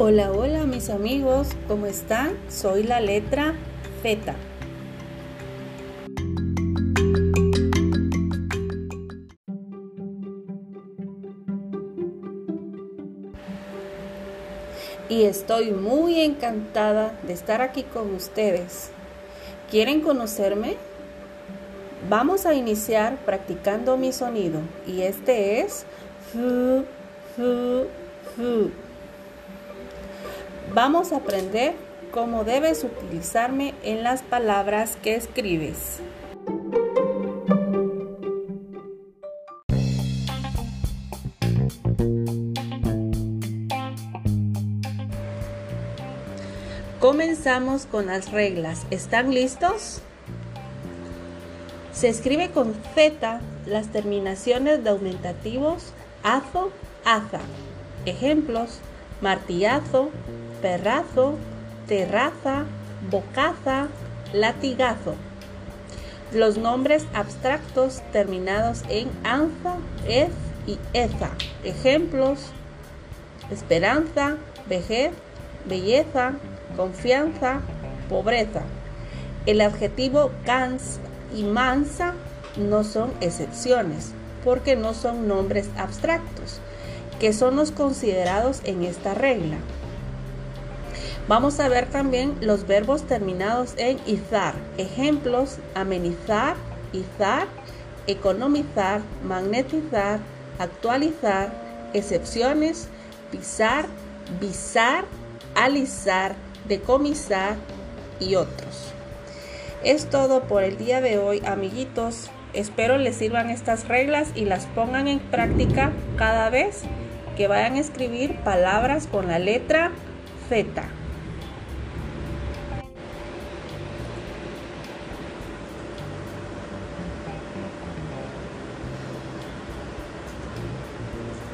Hola, hola mis amigos, ¿cómo están? Soy la letra Feta. Y estoy muy encantada de estar aquí con ustedes. ¿Quieren conocerme? Vamos a iniciar practicando mi sonido y este es fu, fu, fu. Vamos a aprender cómo debes utilizarme en las palabras que escribes. Comenzamos con las reglas. ¿Están listos? Se escribe con Z las terminaciones de aumentativos azo, aza. Ejemplos: martillazo, perrazo, terraza, bocaza, latigazo. Los nombres abstractos terminados en anza, ez y eza. Ejemplos: esperanza, vejez, belleza, confianza, pobreza. El adjetivo cans y mansa no son excepciones porque no son nombres abstractos, que son los considerados en esta regla. Vamos a ver también los verbos terminados en izar. Ejemplos, amenizar, izar, economizar, magnetizar, actualizar, excepciones, pisar, visar, alisar, decomisar y otros. Es todo por el día de hoy, amiguitos. Espero les sirvan estas reglas y las pongan en práctica cada vez que vayan a escribir palabras con la letra Z.